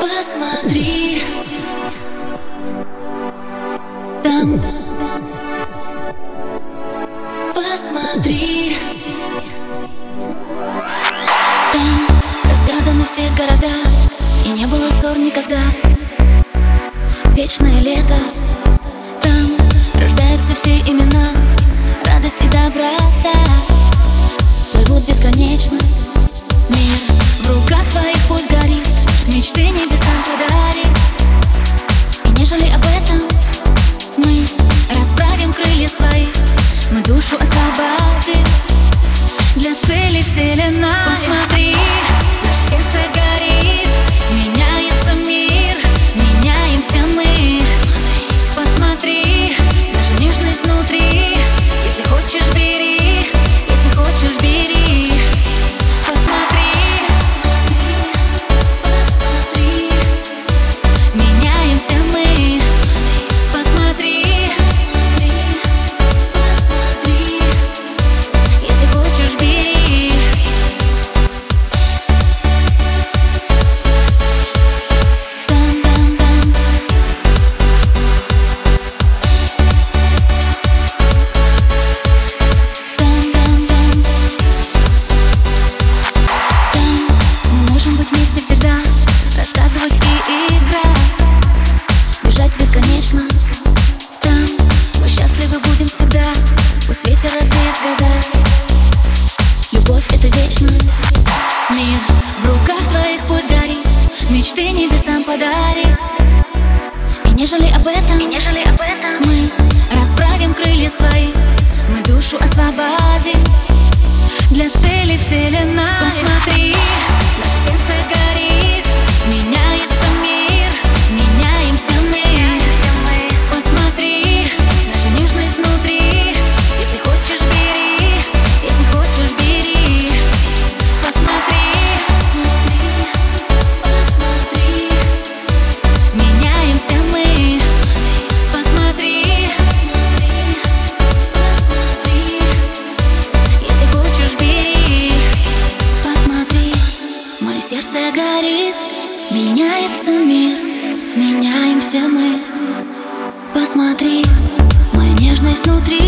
Посмотри, там, посмотри, там разгаданы все города и не было ссор никогда. Вечное душу освободим для цели вселенной. Посмотри. Любовь — это вечность. Мир в руках твоих пусть горит. Мечты небесам подари И нежели об этом, и нежели об этом Мы расправим крылья свои. Мы душу освободим. Для цели вселенной. Посмотри, сердце горит Меняется мир, меняемся мы. Посмотри, моя нежность внутри